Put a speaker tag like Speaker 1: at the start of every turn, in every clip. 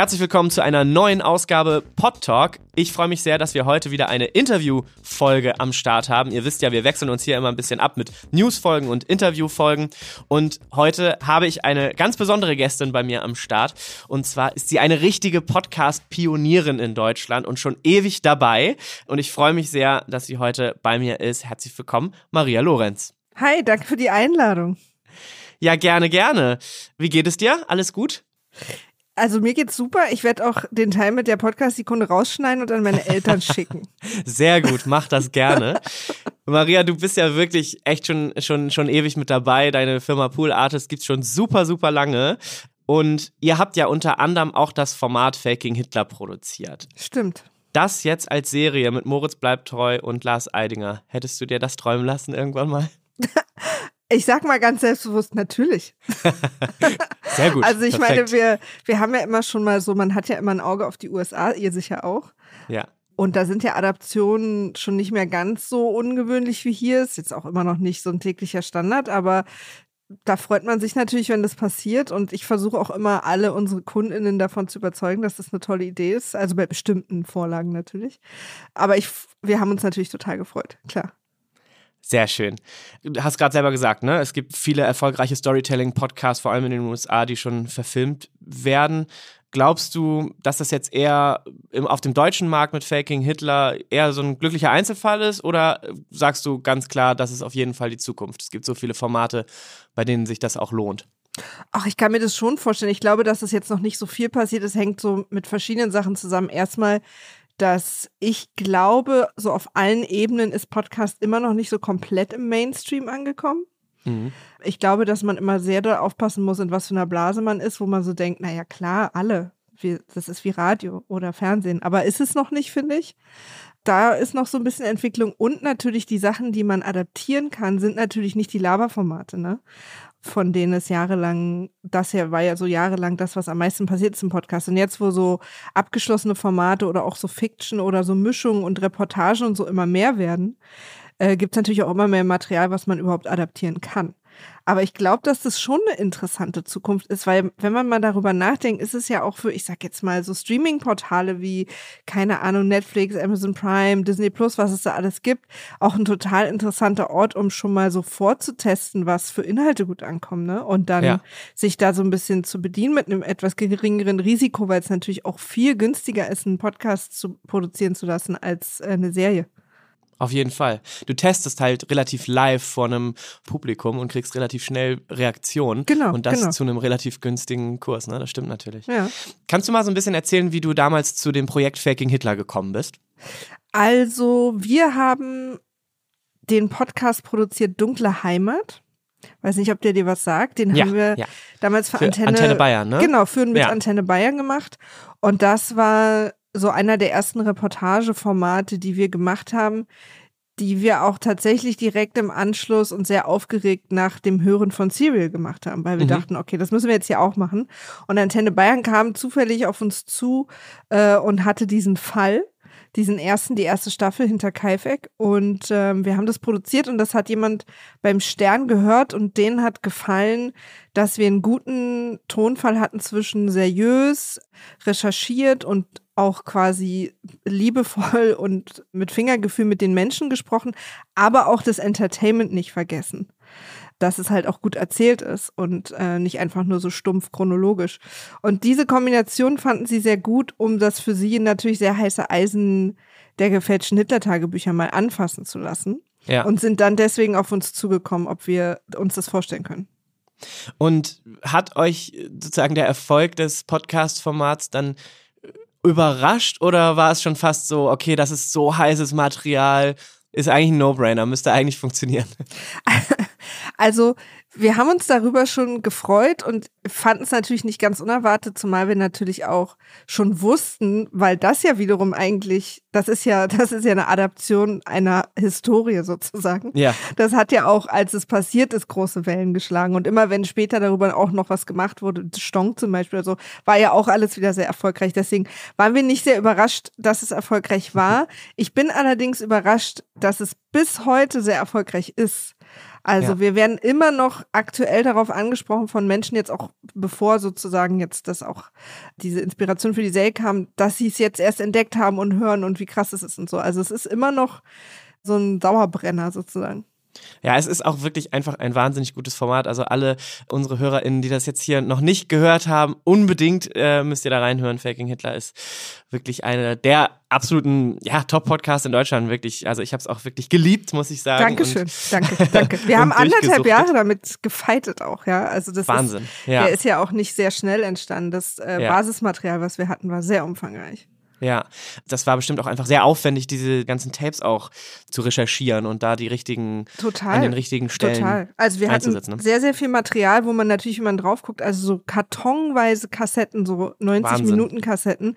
Speaker 1: Herzlich willkommen zu einer neuen Ausgabe Pod Talk. Ich freue mich sehr, dass wir heute wieder eine Interviewfolge am Start haben. Ihr wisst ja, wir wechseln uns hier immer ein bisschen ab mit Newsfolgen und Interviewfolgen. Und heute habe ich eine ganz besondere Gästin bei mir am Start. Und zwar ist sie eine richtige Podcast-Pionierin in Deutschland und schon ewig dabei. Und ich freue mich sehr, dass sie heute bei mir ist. Herzlich willkommen, Maria Lorenz.
Speaker 2: Hi, danke für die Einladung.
Speaker 1: Ja, gerne, gerne. Wie geht es dir? Alles gut?
Speaker 2: Also mir geht's super. Ich werde auch den Teil mit der Podcast-Sekunde rausschneiden und an meine Eltern schicken.
Speaker 1: Sehr gut, mach das gerne. Maria, du bist ja wirklich echt schon, schon, schon ewig mit dabei. Deine Firma Pool Artist gibt's schon super, super lange. Und ihr habt ja unter anderem auch das Format Faking Hitler produziert.
Speaker 2: Stimmt.
Speaker 1: Das jetzt als Serie mit Moritz bleibt treu und Lars Eidinger. Hättest du dir das träumen lassen irgendwann mal?
Speaker 2: Ich sag mal ganz selbstbewusst, natürlich.
Speaker 1: Sehr gut.
Speaker 2: Also ich
Speaker 1: perfekt.
Speaker 2: meine, wir, wir haben ja immer schon mal so, man hat ja immer ein Auge auf die USA, ihr sicher auch.
Speaker 1: Ja.
Speaker 2: Und da sind ja Adaptionen schon nicht mehr ganz so ungewöhnlich wie hier. Ist jetzt auch immer noch nicht so ein täglicher Standard, aber da freut man sich natürlich, wenn das passiert. Und ich versuche auch immer, alle unsere KundInnen davon zu überzeugen, dass das eine tolle Idee ist. Also bei bestimmten Vorlagen natürlich. Aber ich, wir haben uns natürlich total gefreut, klar.
Speaker 1: Sehr schön. Du hast gerade selber gesagt, ne? Es gibt viele erfolgreiche Storytelling-Podcasts, vor allem in den USA, die schon verfilmt werden. Glaubst du, dass das jetzt eher im, auf dem deutschen Markt mit Faking Hitler eher so ein glücklicher Einzelfall ist? Oder sagst du ganz klar, das ist auf jeden Fall die Zukunft? Es gibt so viele Formate, bei denen sich das auch lohnt.
Speaker 2: Ach, ich kann mir das schon vorstellen. Ich glaube, dass es jetzt noch nicht so viel passiert. Es hängt so mit verschiedenen Sachen zusammen. Erstmal dass ich glaube, so auf allen Ebenen ist Podcast immer noch nicht so komplett im Mainstream angekommen.
Speaker 1: Mhm.
Speaker 2: Ich glaube, dass man immer sehr da aufpassen muss, in was für einer Blase man ist, wo man so denkt, naja, klar, alle. Wir, das ist wie Radio oder Fernsehen. Aber ist es noch nicht, finde ich. Da ist noch so ein bisschen Entwicklung und natürlich die Sachen, die man adaptieren kann, sind natürlich nicht die Laberformate, ne? Von denen es jahrelang, das hier war ja so jahrelang das, was am meisten passiert ist im Podcast. Und jetzt, wo so abgeschlossene Formate oder auch so Fiction oder so Mischungen und Reportagen und so immer mehr werden, äh, gibt es natürlich auch immer mehr Material, was man überhaupt adaptieren kann. Aber ich glaube, dass das schon eine interessante Zukunft ist, weil wenn man mal darüber nachdenkt, ist es ja auch für, ich sag jetzt mal, so Streaming-Portale wie, keine Ahnung, Netflix, Amazon Prime, Disney Plus, was es da alles gibt, auch ein total interessanter Ort, um schon mal so vorzutesten, was für Inhalte gut ankommen, ne? Und dann
Speaker 1: Ja.
Speaker 2: sich da so ein bisschen zu bedienen mit einem etwas geringeren Risiko, weil es natürlich auch viel günstiger ist, einen Podcast zu produzieren zu lassen als äh, eine Serie.
Speaker 1: Auf jeden Fall. Du testest halt relativ live vor einem Publikum und kriegst relativ schnell Reaktionen.
Speaker 2: Genau,
Speaker 1: Und das
Speaker 2: genau.
Speaker 1: zu einem relativ günstigen Kurs, ne? Das stimmt natürlich.
Speaker 2: Ja.
Speaker 1: Kannst du mal so ein bisschen erzählen, wie du damals zu dem Projekt Faking Hitler gekommen bist?
Speaker 2: Also, wir haben den Podcast produziert Dunkle Heimat. Weiß nicht, ob der dir was sagt. Den
Speaker 1: Ja,
Speaker 2: haben wir
Speaker 1: ja.
Speaker 2: damals für,
Speaker 1: Für
Speaker 2: Antenne,
Speaker 1: Antenne Bayern, ne?
Speaker 2: Genau, führen mit
Speaker 1: Ja.
Speaker 2: Antenne Bayern gemacht. Und das war so einer der ersten Reportageformate, die wir gemacht haben, die wir auch tatsächlich direkt im Anschluss und sehr aufgeregt nach dem Hören von Serial gemacht haben, weil wir
Speaker 1: Mhm.
Speaker 2: dachten, okay, das müssen wir jetzt hier auch machen. Und Antenne Bayern kam zufällig auf uns zu äh, und hatte diesen Fall, diesen ersten, die erste Staffel hinter Kaifek. Und ähm, wir haben das produziert und das hat jemand beim Stern gehört und denen hat gefallen, dass wir einen guten Tonfall hatten zwischen seriös, recherchiert und auch quasi liebevoll und mit Fingergefühl mit den Menschen gesprochen, aber auch das Entertainment nicht vergessen. Dass es halt auch gut erzählt ist und äh, nicht einfach nur so stumpf chronologisch. Und diese Kombination fanden sie sehr gut, um das für sie natürlich sehr heiße Eisen der gefälschten Hitler-Tagebücher mal anfassen zu lassen.
Speaker 1: Ja.
Speaker 2: Und sind dann deswegen auf uns zugekommen, ob wir uns das vorstellen können.
Speaker 1: Und hat euch sozusagen der Erfolg des Podcast-Formats dann überrascht oder war es schon fast so, okay, das ist so heißes Material, ist eigentlich ein No-Brainer, müsste eigentlich funktionieren?
Speaker 2: Also, wir haben uns darüber schon gefreut und fanden es natürlich nicht ganz unerwartet, zumal wir natürlich auch schon wussten, weil das ja wiederum eigentlich, das ist ja, das ist ja eine Adaption einer Historie sozusagen.
Speaker 1: Ja.
Speaker 2: Das hat ja auch, als es passiert ist, große Wellen geschlagen. Und immer wenn später darüber auch noch was gemacht wurde, Stonk zum Beispiel oder so, war ja auch alles wieder sehr erfolgreich. Deswegen waren wir nicht sehr überrascht, dass es erfolgreich war. Ich bin allerdings überrascht, dass es bis heute sehr erfolgreich ist. Also
Speaker 1: Ja.
Speaker 2: wir werden immer noch aktuell darauf angesprochen von Menschen jetzt auch, bevor sozusagen jetzt das auch diese Inspiration für die Serie kam, dass sie es jetzt erst entdeckt haben und hören und wie krass es ist und so. Also es ist immer noch so ein Dauerbrenner sozusagen.
Speaker 1: Ja, es ist auch wirklich einfach ein wahnsinnig gutes Format. Also alle unsere HörerInnen, die das jetzt hier noch nicht gehört haben, unbedingt äh, müsst ihr da reinhören. Faking Hitler ist wirklich einer der absoluten ja, Top-Podcasts in Deutschland. Wirklich, also ich habe es auch wirklich geliebt, muss ich sagen.
Speaker 2: Dankeschön,
Speaker 1: Und
Speaker 2: danke, danke. Wir haben anderthalb. Jahre damit gefeitet auch, ja. Also das
Speaker 1: Wahnsinn.
Speaker 2: ist,
Speaker 1: Ja.
Speaker 2: der ist ja auch nicht sehr schnell entstanden. Das äh,
Speaker 1: Ja.
Speaker 2: Basismaterial, was wir hatten, war sehr umfangreich.
Speaker 1: Ja, das war bestimmt auch einfach sehr aufwendig, diese ganzen Tapes auch zu recherchieren und da die richtigen,
Speaker 2: Total.
Speaker 1: an den richtigen Stellen.
Speaker 2: Total. Also wir hatten
Speaker 1: ne?
Speaker 2: sehr, sehr viel Material, wo man natürlich, wenn man drauf guckt, also so kartonweise Kassetten, so 90
Speaker 1: Wahnsinn.
Speaker 2: Minuten Kassetten,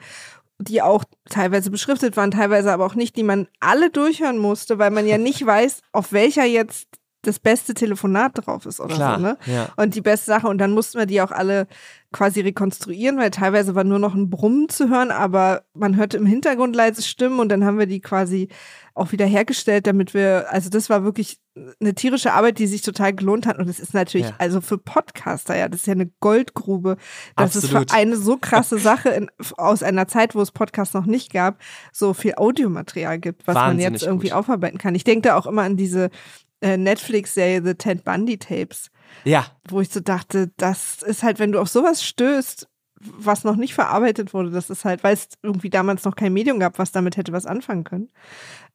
Speaker 2: die auch teilweise beschriftet waren, teilweise aber auch nicht, die man alle durchhören musste, weil man ja nicht weiß, auf welcher jetzt das beste Telefonat drauf ist oder
Speaker 1: Klar,
Speaker 2: so, ne?
Speaker 1: ja.
Speaker 2: Und die beste Sache. Und dann mussten wir die auch alle quasi rekonstruieren, weil teilweise war nur noch ein Brummen zu hören, aber man hörte im Hintergrund leise Stimmen und dann haben wir die quasi auch wieder hergestellt, damit wir, also das war wirklich eine tierische Arbeit, die sich total gelohnt hat. Und es ist natürlich,
Speaker 1: Ja.
Speaker 2: also für Podcaster, ja, das ist ja eine Goldgrube, dass
Speaker 1: Absolut.
Speaker 2: es für eine so krasse Sache in, aus einer Zeit, wo es Podcasts noch nicht gab, so viel Audiomaterial gibt, was man
Speaker 1: Wahnsinnig
Speaker 2: jetzt irgendwie
Speaker 1: gut.
Speaker 2: aufarbeiten kann. Ich denke da auch immer an diese Netflix-Serie The Ted Bundy Tapes
Speaker 1: Ja,
Speaker 2: wo ich so dachte, das ist halt, wenn du auf sowas stößt, was noch nicht verarbeitet wurde, das ist halt, weil es irgendwie damals noch kein Medium gab, was damit hätte was anfangen können,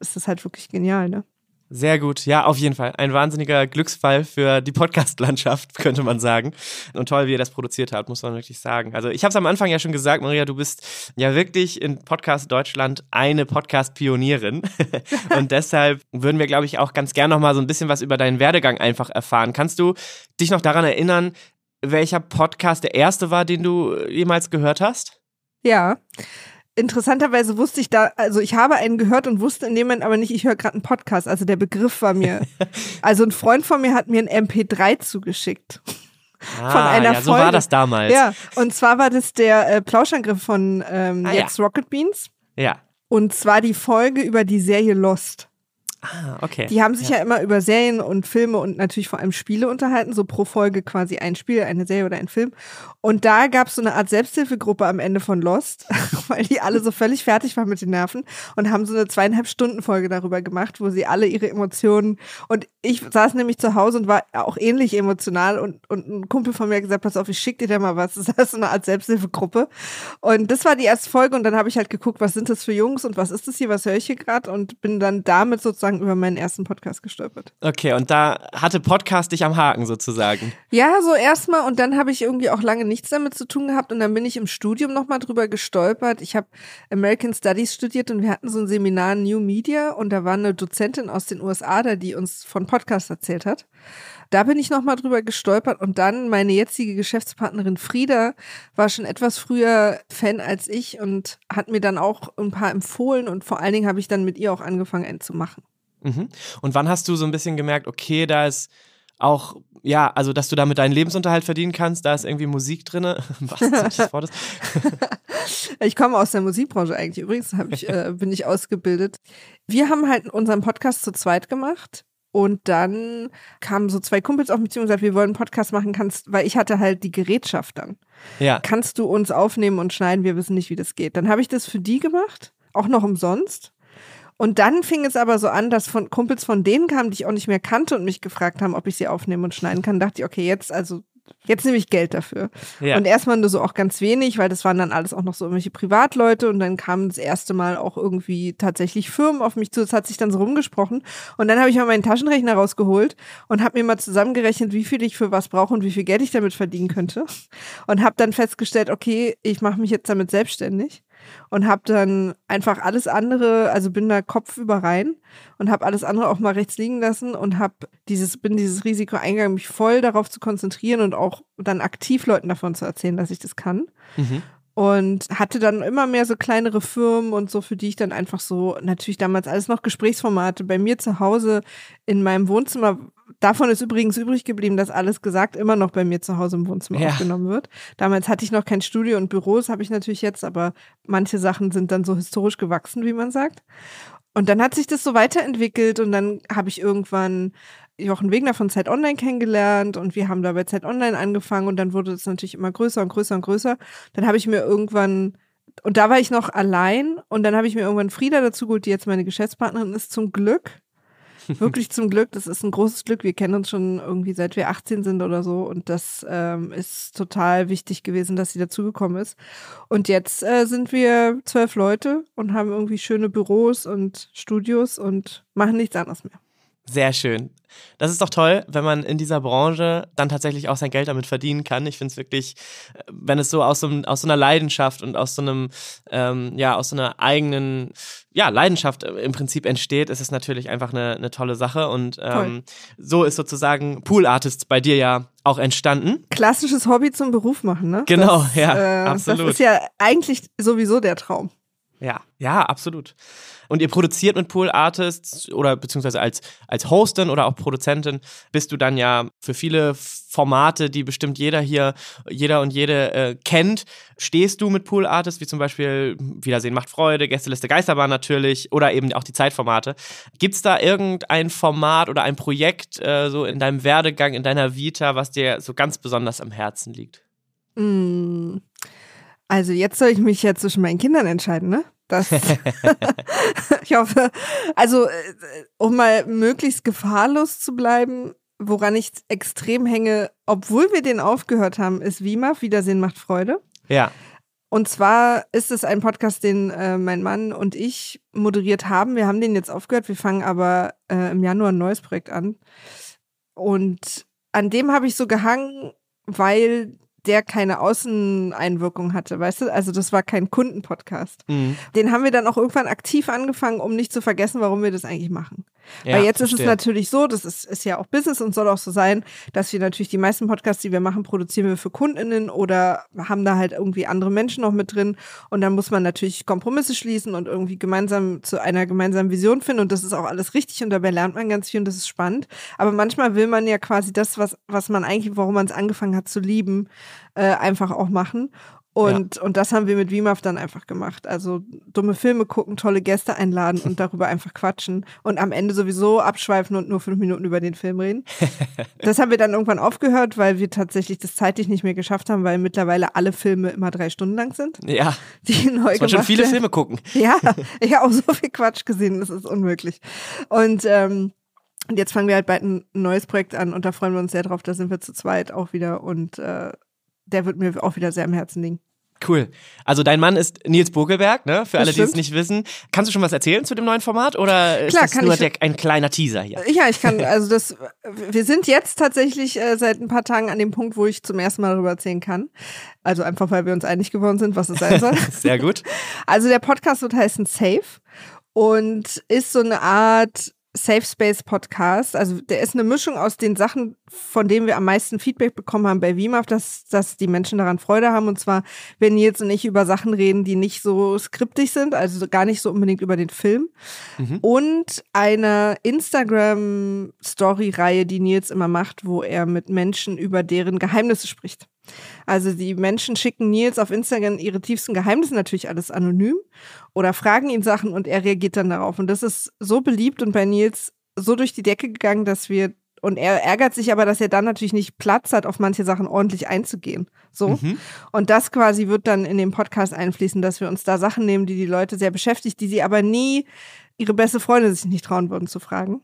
Speaker 2: ist das halt wirklich genial, ne?
Speaker 1: Sehr gut, ja, auf jeden Fall. Ein wahnsinniger Glücksfall für die Podcast-Landschaft, könnte man sagen. Und toll, wie ihr das produziert habt, muss man wirklich sagen. Also ich habe es am Anfang ja schon gesagt, Maria, du bist ja wirklich in Podcast Deutschland eine Podcast-Pionierin. Und deshalb würden wir, glaube ich, auch ganz gern noch mal so ein bisschen was über deinen Werdegang einfach erfahren. Kannst du dich noch daran erinnern, welcher Podcast der erste war, den du jemals gehört hast?
Speaker 2: Ja. Interessanterweise wusste ich da, also ich habe einen gehört und wusste in dem Moment aber nicht, ich höre gerade einen Podcast. Also der Begriff war mir. also ein Freund von mir hat mir ein MP3 zugeschickt.
Speaker 1: Ah,
Speaker 2: einer
Speaker 1: ja, so
Speaker 2: Folge.
Speaker 1: war das damals.
Speaker 2: Ja, und zwar war das der äh, Plauschangriff von ähm,
Speaker 1: Ah, ja.
Speaker 2: jetzt Rocket Beans.
Speaker 1: Ja.
Speaker 2: Und zwar die Folge über die Serie Lost.
Speaker 1: Ah, okay.
Speaker 2: Die haben sich ja. immer über Serien und Filme und natürlich vor allem Spiele unterhalten, so pro Folge quasi ein Spiel, eine Serie oder ein Film. Und da gab es so eine Art Selbsthilfegruppe am Ende von Lost, weil die alle so völlig fertig waren mit den Nerven und haben so eine zweieinhalb Stunden Folge darüber gemacht, wo sie alle ihre Emotionen und ich saß nämlich zu Hause und war auch ähnlich emotional und, und ein Kumpel von mir hat gesagt, pass auf, ich schick dir da mal was. Das ist so eine Art Selbsthilfegruppe. Und das war die erste Folge und dann habe ich halt geguckt, was sind das für Jungs und was ist das hier, was höre ich hier gerade und bin dann damit sozusagen über meinen ersten Podcast gestolpert.
Speaker 1: Okay, und da hatte Podcast dich am Haken sozusagen.
Speaker 2: Ja, so erstmal und dann habe ich irgendwie auch lange nichts damit zu tun gehabt und dann bin ich im Studium nochmal drüber gestolpert. Ich habe American Studies studiert und wir hatten so ein Seminar New Media und da war eine Dozentin aus den USA da, die uns von Podcasts erzählt hat. Da bin ich nochmal drüber gestolpert und dann meine jetzige Geschäftspartnerin Frieda war schon etwas früher Fan als ich und hat mir dann auch ein paar empfohlen und vor allen Dingen habe ich dann mit ihr auch angefangen, einen zu machen.
Speaker 1: Mhm. Und wann hast du so ein bisschen gemerkt, okay, da ist auch, ja, also dass du damit deinen Lebensunterhalt verdienen kannst, da ist irgendwie Musik drin. Was das Wort ist?
Speaker 2: Ich komme aus der Musikbranche eigentlich. Übrigens ich, äh, bin ich ausgebildet. Wir haben halt unseren Podcast zu zweit gemacht. Und dann kamen so zwei Kumpels auf mich zu und gesagt, wir wollen einen Podcast machen, kannst, weil ich hatte halt die Gerätschaft dann.
Speaker 1: Ja.
Speaker 2: Kannst du uns aufnehmen und schneiden? Wir wissen nicht, wie das geht. Dann habe ich das für die gemacht, auch noch umsonst. Und dann fing es aber so an, dass von Kumpels von denen kamen, die ich auch nicht mehr kannte und mich gefragt haben, ob ich sie aufnehmen und schneiden kann. Dachte ich, okay, jetzt also jetzt nehme ich Geld dafür.
Speaker 1: Ja.
Speaker 2: Und erstmal nur so auch ganz wenig, weil das waren dann alles auch noch so irgendwelche Privatleute und dann kamen das erste Mal auch irgendwie tatsächlich Firmen auf mich zu. Das hat sich dann so rumgesprochen. Und dann habe ich mal meinen Taschenrechner rausgeholt und habe mir mal zusammengerechnet, wie viel ich für was brauche und wie viel Geld ich damit verdienen könnte. Und habe dann festgestellt, okay, ich mache mich jetzt damit selbstständig und habe dann einfach alles andere, also bin da kopfüber rein und habe alles andere auch mal rechts liegen lassen und habe dieses bin dieses Risiko eingegangen, mich voll darauf zu konzentrieren und auch dann aktiv Leuten davon zu erzählen, dass ich das kann.
Speaker 1: Mhm.
Speaker 2: Und hatte dann immer mehr so kleinere Firmen und so, für die ich dann einfach so, natürlich damals alles noch Gesprächsformate bei mir zu Hause in meinem Wohnzimmer. Davon ist übrigens übrig geblieben, dass alles gesagt immer noch bei mir zu Hause im Wohnzimmer
Speaker 1: Ja.
Speaker 2: aufgenommen wird. Damals hatte ich noch kein Studio und Büros, habe ich natürlich jetzt, aber manche Sachen sind dann so historisch gewachsen, wie man sagt. Und dann hat sich das so weiterentwickelt und dann habe ich irgendwann Jochen Wegner von Zeit Online kennengelernt und wir haben da bei Zeit Online angefangen und dann wurde es natürlich immer größer und größer und größer. Dann habe ich mir irgendwann, und da war ich noch allein und dann habe ich mir irgendwann Frieda dazu geholt, die jetzt meine Geschäftspartnerin ist, zum Glück. Wirklich zum Glück, das ist ein großes Glück. Wir kennen uns schon irgendwie seit wir 18 sind oder so und das ähm, ist total wichtig gewesen, dass sie dazugekommen ist. Und jetzt äh, sind wir zwölf Leute und haben irgendwie schöne Büros und Studios und machen nichts anderes mehr.
Speaker 1: Sehr schön. Das ist doch toll, wenn man in dieser Branche dann tatsächlich auch sein Geld damit verdienen kann. Ich finde es wirklich, äh, wenn es so aus so, aus so einer Leidenschaft und aus so einem, ähm, ja, aus so einer eigenen, ja, Leidenschaft äh, im Prinzip entsteht, ist es natürlich einfach eine, eine tolle Sache. Und ähm, so ist sozusagen Pool Artists bei dir ja auch entstanden.
Speaker 2: Klassisches Hobby zum Beruf machen, ne?
Speaker 1: Genau,
Speaker 2: das,
Speaker 1: ja,
Speaker 2: äh,
Speaker 1: absolut.
Speaker 2: Das ist ja eigentlich sowieso der Traum.
Speaker 1: Ja, ja, absolut. Und ihr produziert mit Pool Artists oder beziehungsweise als, als Hostin oder auch Produzentin bist du dann ja für viele Formate, die bestimmt jeder hier, jeder und jede äh, kennt, stehst du mit Pool Artists, wie zum Beispiel Wiedersehen macht Freude, Gästeliste Geisterbahn natürlich oder eben auch die Zeitformate. Gibt es da irgendein Format oder ein Projekt äh, so in deinem Werdegang, in deiner Vita, was dir so ganz besonders am Herzen liegt?
Speaker 2: Mm. Also jetzt soll ich mich ja zwischen meinen Kindern entscheiden, ne? Das ich hoffe, also äh, um mal möglichst gefahrlos zu bleiben, woran ich extrem hänge, obwohl wir den aufgehört haben, ist WIMAF, Wiedersehen macht Freude.
Speaker 1: Ja.
Speaker 2: Und zwar ist es ein Podcast, den äh, mein Mann und ich moderiert haben. Wir haben den jetzt aufgehört, wir fangen aber äh, im Januar ein neues Projekt an. Und an dem habe ich so gehangen, weil der keine Außeneinwirkung hatte, weißt du? Also das war kein Kundenpodcast. Mhm. Den haben wir dann auch irgendwann aktiv angefangen, um nicht zu vergessen, warum wir das eigentlich machen. Ja, Weil jetzt verstehe. ist es natürlich so, das ist, ist ja auch Business und soll auch so sein, dass wir natürlich die meisten Podcasts, die wir machen, produzieren wir für KundInnen oder haben da halt irgendwie andere Menschen noch mit drin. Und dann muss man natürlich Kompromisse schließen und irgendwie gemeinsam zu einer gemeinsamen Vision finden. Und das ist auch alles richtig und dabei lernt man ganz viel und das ist spannend. Aber manchmal will man ja quasi das, was, was man eigentlich, warum man es angefangen hat zu lieben, äh, einfach auch machen. Und, ja. und das haben wir mit WIMAF dann einfach gemacht. Also dumme Filme gucken, tolle Gäste einladen und darüber einfach quatschen und am Ende sowieso abschweifen und nur fünf Minuten über den Film reden. das haben wir dann irgendwann aufgehört, weil wir tatsächlich das zeitlich nicht mehr geschafft haben, weil mittlerweile alle Filme immer drei Stunden lang sind.
Speaker 1: Ja.
Speaker 2: Die neu
Speaker 1: man schon viele Filme gucken.
Speaker 2: Ja, ich habe auch so viel Quatsch gesehen, das ist unmöglich. Und ähm, und jetzt fangen wir halt bald ein neues Projekt an und da freuen wir uns sehr drauf. Da sind wir zu zweit auch wieder und äh, der wird mir auch wieder sehr am Herzen liegen.
Speaker 1: Cool. Also dein Mann ist Nils Bogelberg, ne? Für das alle, die es nicht wissen. Kannst du schon was erzählen zu dem neuen Format oder ist Klar, das nur der, ein kleiner Teaser hier?
Speaker 2: Ja, ich kann, also das, wir sind jetzt tatsächlich äh, seit ein paar Tagen an dem Punkt, wo ich zum ersten Mal darüber erzählen kann. Also einfach, weil wir uns einig geworden sind, was es sein soll.
Speaker 1: Sehr gut.
Speaker 2: Also der Podcast wird heißen Safe und ist so eine Art Safe Space Podcast. Also der ist eine Mischung aus den Sachen, von denen wir am meisten Feedback bekommen haben bei WIMAF, dass, dass die Menschen daran Freude haben. Und zwar, wenn Nils und ich über Sachen reden, die nicht so skriptig sind, also gar nicht so unbedingt über den Film. Mhm. Und eine Instagram-Story-Reihe, die Nils immer macht, wo er mit Menschen über deren Geheimnisse spricht. Also die Menschen schicken Nils auf Instagram ihre tiefsten Geheimnisse, natürlich alles anonym, oder fragen ihn Sachen und er reagiert dann darauf. Und das ist so beliebt und bei Nils so durch die Decke gegangen, dass wir und er ärgert sich aber, dass er dann natürlich nicht Platz hat, auf manche Sachen ordentlich einzugehen. So. Mhm. Und das quasi wird dann in den Podcast einfließen, dass wir uns da Sachen nehmen, die die Leute sehr beschäftigt, die sie aber nie ihre beste Freundin sich nicht trauen würden zu fragen.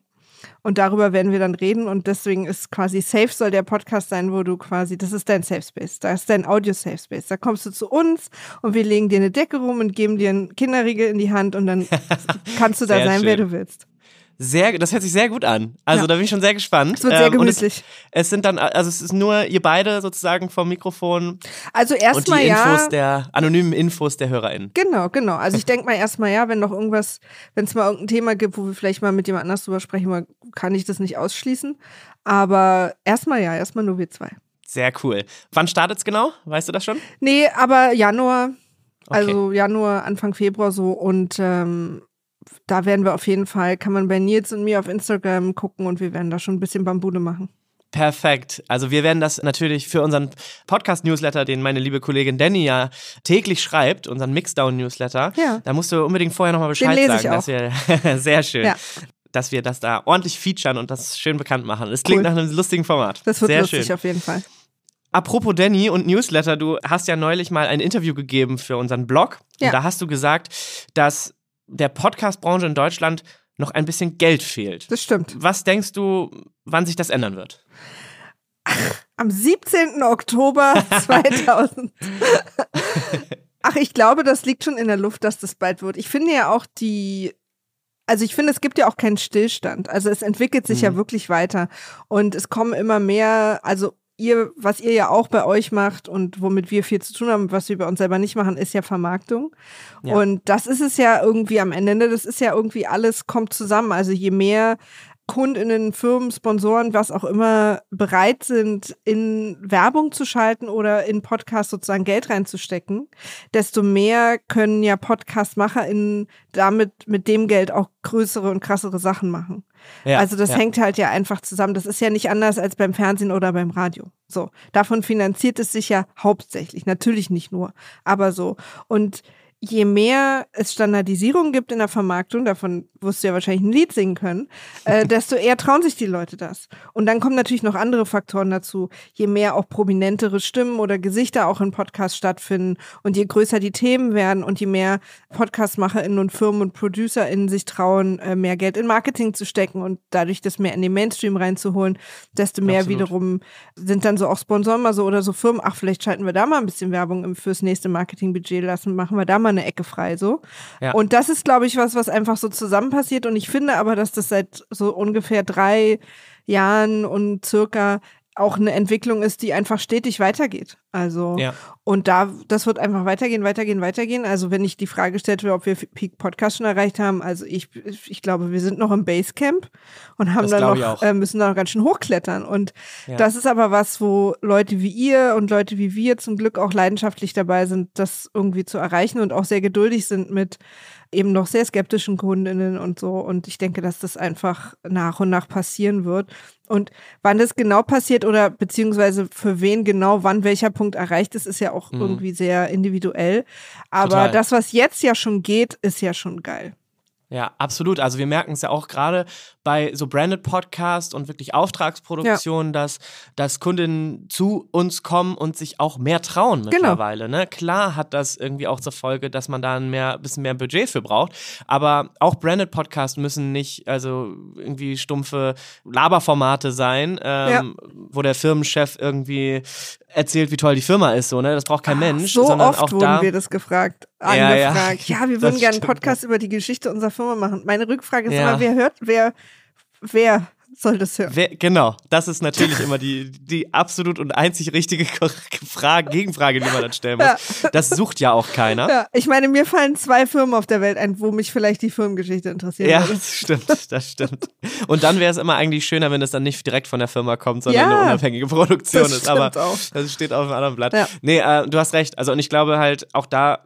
Speaker 2: Und darüber werden wir dann reden. Und deswegen ist quasi Safe soll der Podcast sein, wo du quasi, das ist dein Safe Space. Da ist dein Audio Safe Space. Da kommst du zu uns und wir legen dir eine Decke rum und geben dir einen Kinderriegel in die Hand und dann kannst du da sein, schön. wer du willst.
Speaker 1: Sehr, das hört sich sehr gut an. Also ja. da bin ich schon sehr gespannt.
Speaker 2: Es wird sehr gemütlich.
Speaker 1: Ähm, es, es, sind dann, also es ist nur ihr beide sozusagen vom Mikrofon.
Speaker 2: Also erstmal ja.
Speaker 1: Infos der anonymen Infos der HörerInnen.
Speaker 2: Genau, genau. Also ich denke mal erstmal ja, wenn noch irgendwas, wenn es mal irgendein Thema gibt, wo wir vielleicht mal mit jemand anders drüber sprechen, kann ich das nicht ausschließen. Aber erstmal ja, erstmal nur wir zwei.
Speaker 1: Sehr cool. Wann startet es genau? Weißt du das schon?
Speaker 2: Nee, aber Januar. Okay. Also Januar, Anfang Februar so und ähm, da werden wir auf jeden Fall, kann man bei Nils und mir auf Instagram gucken und wir werden da schon ein bisschen Bambude machen.
Speaker 1: Perfekt. Also wir werden das natürlich für unseren Podcast-Newsletter, den meine liebe Kollegin Danny ja täglich schreibt, unseren Mixdown-Newsletter. Ja. Da musst du unbedingt vorher nochmal Bescheid
Speaker 2: den
Speaker 1: lese sagen.
Speaker 2: Ich auch.
Speaker 1: Dass wir, sehr schön. Ja. dass wir das da ordentlich featuren und das schön bekannt machen. Es klingt
Speaker 2: Cool.
Speaker 1: nach einem lustigen Format.
Speaker 2: Das wird
Speaker 1: Sehr
Speaker 2: lustig
Speaker 1: schön.
Speaker 2: auf jeden Fall.
Speaker 1: Apropos Danny und Newsletter, du hast ja neulich mal ein Interview gegeben für unseren Blog.
Speaker 2: Ja.
Speaker 1: Und da hast du gesagt, dass der Podcast-Branche in Deutschland noch ein bisschen Geld fehlt.
Speaker 2: Das stimmt.
Speaker 1: Was denkst du, wann sich das ändern wird?
Speaker 2: Am 17. Oktober 2000. Ach, ich glaube, das liegt schon in der Luft, dass das bald wird. Ich finde ja auch die, also ich finde, es gibt ja auch keinen Stillstand. Also es entwickelt sich ja
Speaker 1: Mhm.
Speaker 2: wirklich weiter und es kommen immer mehr, also ihr, was ihr ja auch bei euch macht und womit wir viel zu tun haben, was wir bei uns selber nicht machen, ist ja Vermarktung.
Speaker 1: Ja.
Speaker 2: Und das ist es ja irgendwie am Ende, ne? das ist ja irgendwie alles kommt zusammen. Also je mehr Kundinnen, Firmen, Sponsoren, was auch immer bereit sind, in Werbung zu schalten oder in Podcasts sozusagen Geld reinzustecken, desto mehr können ja Podcast-MacherInnen damit mit dem Geld auch größere und krassere Sachen machen.
Speaker 1: Ja,
Speaker 2: also das
Speaker 1: ja.
Speaker 2: hängt halt ja einfach zusammen. Das ist ja nicht anders als beim Fernsehen oder beim Radio. So, davon finanziert es sich ja hauptsächlich, natürlich nicht nur, aber so. Und je mehr es Standardisierung gibt in der Vermarktung, davon wirst du ja wahrscheinlich ein Lied singen können, äh, desto eher trauen sich die Leute das. Und dann kommen natürlich noch andere Faktoren dazu. Je mehr auch prominentere Stimmen oder Gesichter auch in Podcasts stattfinden und je größer die Themen werden und je mehr PodcastmacherInnen und Firmen und ProducerInnen sich trauen, äh, mehr Geld in Marketing zu stecken und dadurch das mehr in den Mainstream reinzuholen, desto mehr
Speaker 1: Absolut.
Speaker 2: wiederum sind dann so auch Sponsoren mal so oder so Firmen, ach, vielleicht schalten wir da mal ein bisschen Werbung fürs nächste Marketingbudget lassen, machen wir da mal eine Ecke frei so.
Speaker 1: Ja.
Speaker 2: Und das ist, glaube ich, was, was einfach so zusammen passiert. Und ich finde aber, dass das seit so ungefähr drei Jahren und circa auch eine Entwicklung ist, die einfach stetig weitergeht. Also
Speaker 1: Ja.
Speaker 2: und da, das wird einfach weitergehen, weitergehen, weitergehen. Also wenn ich die Frage stellte, ob wir Peak Podcast schon erreicht haben, also ich, ich glaube, wir sind noch im Basecamp und haben
Speaker 1: Das
Speaker 2: dann noch, äh, müssen da noch ganz schön hochklettern. Und
Speaker 1: Ja.
Speaker 2: das ist aber was, wo Leute wie ihr und Leute wie wir zum Glück auch leidenschaftlich dabei sind, das irgendwie zu erreichen und auch sehr geduldig sind mit eben noch sehr skeptischen Kundinnen und so. Und ich denke, dass das einfach nach und nach passieren wird. Und wann das genau passiert oder beziehungsweise für wen genau wann welcher Punkt erreicht ist, ist ja auch
Speaker 1: Mhm.
Speaker 2: irgendwie sehr individuell. Aber
Speaker 1: Total.
Speaker 2: das, was jetzt ja schon geht, ist ja schon geil.
Speaker 1: Ja, absolut. Also wir merken es ja auch gerade bei so Branded Podcasts und wirklich Auftragsproduktionen, dass, dass Kundinnen zu uns kommen und sich auch mehr trauen
Speaker 2: Genau.
Speaker 1: mittlerweile. Ne? Klar hat das irgendwie auch zur Folge, dass man da ein mehr, bisschen mehr Budget für braucht. Aber auch Branded Podcasts müssen nicht also irgendwie stumpfe Laberformate sein, ähm, wo der Firmenchef irgendwie erzählt, wie toll die Firma ist. So, ne? Das braucht kein Mensch.
Speaker 2: So
Speaker 1: sondern
Speaker 2: oft
Speaker 1: auch
Speaker 2: wurden
Speaker 1: da,
Speaker 2: wir das gefragt,
Speaker 1: Ja, ja.
Speaker 2: angefragt. Ja, wir würden gerne einen Podcast über die Geschichte unserer Firma machen. Meine Rückfrage ist
Speaker 1: Ja.
Speaker 2: immer, wer hört, wer, wer soll das hören?
Speaker 1: Wer, genau, das ist natürlich immer die, die absolut und einzig richtige Frage, Gegenfrage, die man dann stellen muss. Das sucht ja auch keiner.
Speaker 2: Ja, ich meine, mir fallen zwei Firmen auf der Welt ein, wo mich vielleicht die Firmengeschichte interessiert.
Speaker 1: Ja,
Speaker 2: würde.
Speaker 1: das stimmt, das stimmt. Und dann wäre es immer eigentlich schöner, wenn es dann nicht direkt von der Firma kommt, sondern
Speaker 2: Ja,
Speaker 1: eine unabhängige Produktion
Speaker 2: das
Speaker 1: ist. Aber
Speaker 2: auch.
Speaker 1: das steht auf einem anderen Blatt.
Speaker 2: Ja.
Speaker 1: Nee, äh, du hast recht. Also und ich glaube halt, auch da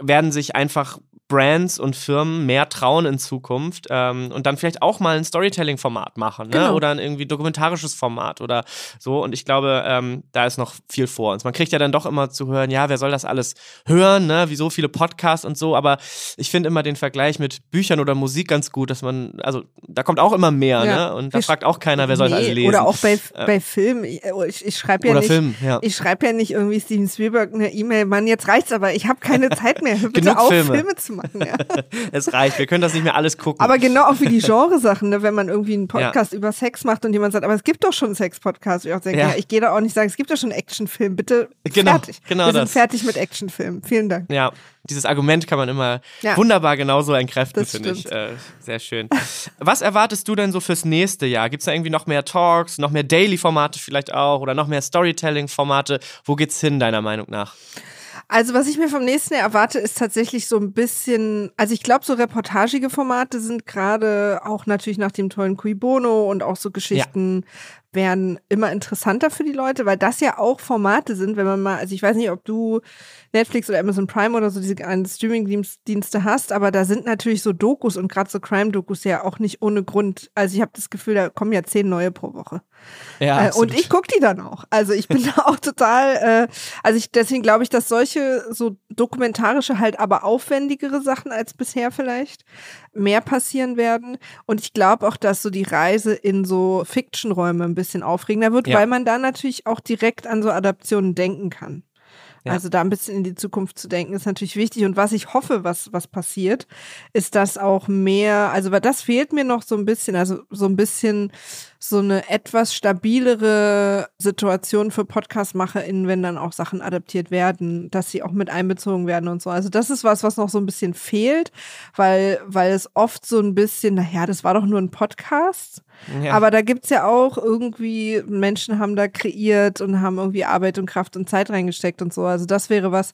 Speaker 1: werden sich einfach Brands und Firmen mehr trauen in Zukunft ähm, und dann vielleicht auch mal ein Storytelling-Format machen ne?
Speaker 2: Genau.
Speaker 1: oder ein irgendwie dokumentarisches Format oder so. Und ich glaube, ähm, da ist noch viel vor uns. Man kriegt ja dann doch immer zu hören, ja, wer soll das alles hören, ne? wie so viele Podcasts und so. Aber ich finde immer den Vergleich mit Büchern oder Musik ganz gut, dass man, also da kommt auch immer mehr
Speaker 2: Ja.
Speaker 1: ne? und da
Speaker 2: Wir
Speaker 1: fragt auch keiner, wer soll das
Speaker 2: Nee,
Speaker 1: alles lesen.
Speaker 2: Oder auch bei,
Speaker 1: Äh,
Speaker 2: bei Filmen. Ich, ich, ich schreibe ja nicht.
Speaker 1: Film, ja.
Speaker 2: Ich schreibe ja nicht irgendwie Steven Spielberg eine E-Mail, Mann, jetzt reicht's aber, ich habe keine Zeit mehr. Bitte
Speaker 1: Genug
Speaker 2: auf,
Speaker 1: Filme.
Speaker 2: Filme. zu machen. Ja.
Speaker 1: es reicht, wir können das nicht mehr alles gucken.
Speaker 2: Aber genau auch wie die Genresachen, ne? wenn man irgendwie einen Podcast über Sex macht und jemand sagt, aber es gibt doch schon einen Sex-Podcast. Ich
Speaker 1: Ja.
Speaker 2: ja. ich gehe da auch nicht sagen, es gibt doch schon einen Actionfilm. Bitte
Speaker 1: Genau,
Speaker 2: fertig.
Speaker 1: genau
Speaker 2: Wir
Speaker 1: das.
Speaker 2: sind fertig mit Actionfilmen. Vielen Dank.
Speaker 1: Ja, dieses Argument kann man immer
Speaker 2: Ja.
Speaker 1: wunderbar genauso entkräften, finde ich. Äh, sehr schön. Was erwartest du denn so fürs nächste Jahr? Gibt es da irgendwie noch mehr Talks, noch mehr Daily-Formate vielleicht auch oder noch mehr Storytelling-Formate? Wo geht's hin, deiner Meinung nach?
Speaker 2: Also was ich mir vom nächsten Jahr erwarte, ist tatsächlich so ein bisschen, also ich glaube, so reportagige Formate sind gerade auch natürlich nach dem tollen Cui Bono und auch so Geschichten werden immer interessanter für die Leute, weil das ja auch Formate sind, wenn man mal, also ich weiß nicht, ob du Netflix oder Amazon Prime oder so diese Streaming-Dienste hast, aber da sind natürlich so Dokus und gerade so Crime-Dokus ja auch nicht ohne Grund. Also ich habe das Gefühl, da kommen ja zehn neue pro Woche. Ja, äh, und ich gucke die dann auch. Also ich bin da auch total, äh, also ich, deswegen glaube ich, dass solche so dokumentarische, halt aber aufwendigere Sachen als bisher vielleicht mehr passieren werden. Und ich glaube auch, dass so die Reise in so Fiction-Räume ein bisschen aufregender wird, ja. weil man da natürlich auch direkt an so Adaptionen denken kann. Ja. Also da ein bisschen in die Zukunft zu denken, ist natürlich wichtig. Und was ich hoffe, was, was passiert, ist, dass auch mehr, also weil das fehlt mir noch so ein bisschen, also so ein bisschen so eine etwas stabilere Situation für Podcast-MacherInnen, wenn dann auch Sachen adaptiert werden, dass sie auch mit einbezogen werden und so. Also das ist was, was noch so ein bisschen fehlt, weil, weil es oft so ein bisschen, naja, das war doch nur ein Podcast. Ja. Aber da gibt's ja auch irgendwie, Menschen haben da kreiert und haben irgendwie Arbeit und Kraft und Zeit reingesteckt und so. Also das wäre was,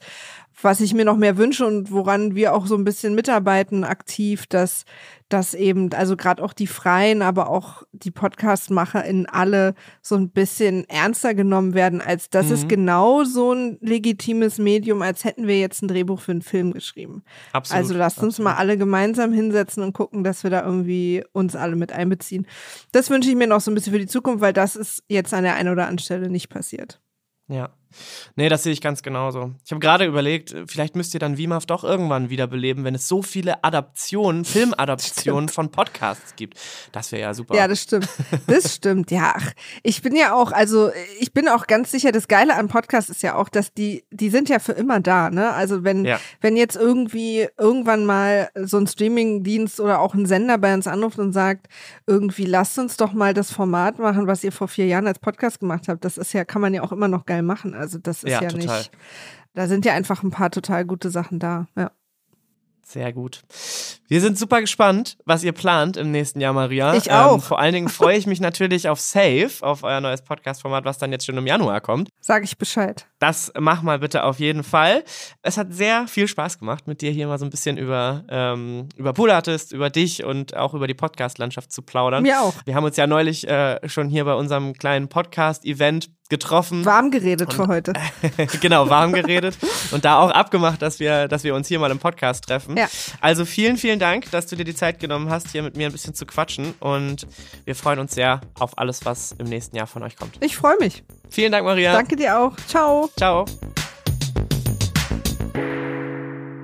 Speaker 2: was ich mir noch mehr wünsche und woran wir auch so ein bisschen mitarbeiten aktiv, dass dass eben, also gerade auch die Freien, aber auch die Podcastmacher in alle so ein bisschen ernster genommen werden, als das mhm. ist genau so ein legitimes Medium, als hätten wir jetzt ein Drehbuch für einen Film geschrieben. Absolut. Also lasst uns absolut. mal alle gemeinsam hinsetzen und gucken, dass wir da irgendwie uns alle mit einbeziehen. Das wünsche ich mir noch so ein bisschen für die Zukunft, weil das ist jetzt an der einen oder anderen Stelle nicht passiert.
Speaker 1: Ja. Nee, das sehe ich ganz genauso. Ich habe gerade überlegt, vielleicht müsst ihr dann WIMAF doch irgendwann wiederbeleben, wenn es so viele Adaptionen, Filmadaptionen von Podcasts gibt. Das wäre ja super.
Speaker 2: Ja, das stimmt. Das stimmt, ja. Ich bin ja auch, also ich bin auch ganz sicher, das Geile an Podcasts ist ja auch, dass die, die sind ja für immer da, ne? Also wenn, ja. wenn jetzt irgendwie irgendwann mal so ein Streamingdienst oder auch ein Sender bei uns anruft und sagt, irgendwie lasst uns doch mal das Format machen, was ihr vor vier Jahren als Podcast gemacht habt, das ist ja, kann man ja auch immer noch geil machen. Also das ist ja, ja nicht. Da sind ja einfach ein paar total gute Sachen da. Ja.
Speaker 1: Sehr gut. Wir sind super gespannt, was ihr plant im nächsten Jahr, Maria.
Speaker 2: Ich auch. Ähm,
Speaker 1: vor allen Dingen freue ich mich natürlich auf Safe, auf euer neues Podcast-Format, was dann jetzt schon im Januar kommt.
Speaker 2: Sag ich Bescheid.
Speaker 1: Das mach mal bitte auf jeden Fall. Es hat sehr viel Spaß gemacht, mit dir hier mal so ein bisschen über, ähm, über Pool Artist, über dich und auch über die Podcast-Landschaft zu plaudern.
Speaker 2: Mir auch.
Speaker 1: Wir haben uns ja neulich äh, schon hier bei unserem kleinen Podcast-Event getroffen.
Speaker 2: Warm geredet für heute.
Speaker 1: genau, warm geredet und da auch abgemacht, dass wir, dass wir uns hier mal im Podcast treffen. Ja. Also vielen, vielen Dank, dass du dir die Zeit genommen hast, hier mit mir ein bisschen zu quatschen und wir freuen uns sehr auf alles, was im nächsten Jahr von euch kommt.
Speaker 2: Ich freue mich.
Speaker 1: Vielen Dank, Maria.
Speaker 2: Danke dir auch. Ciao.
Speaker 1: Ciao.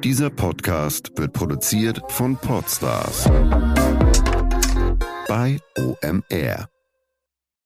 Speaker 3: Dieser Podcast wird produziert von Podstars bei OMR.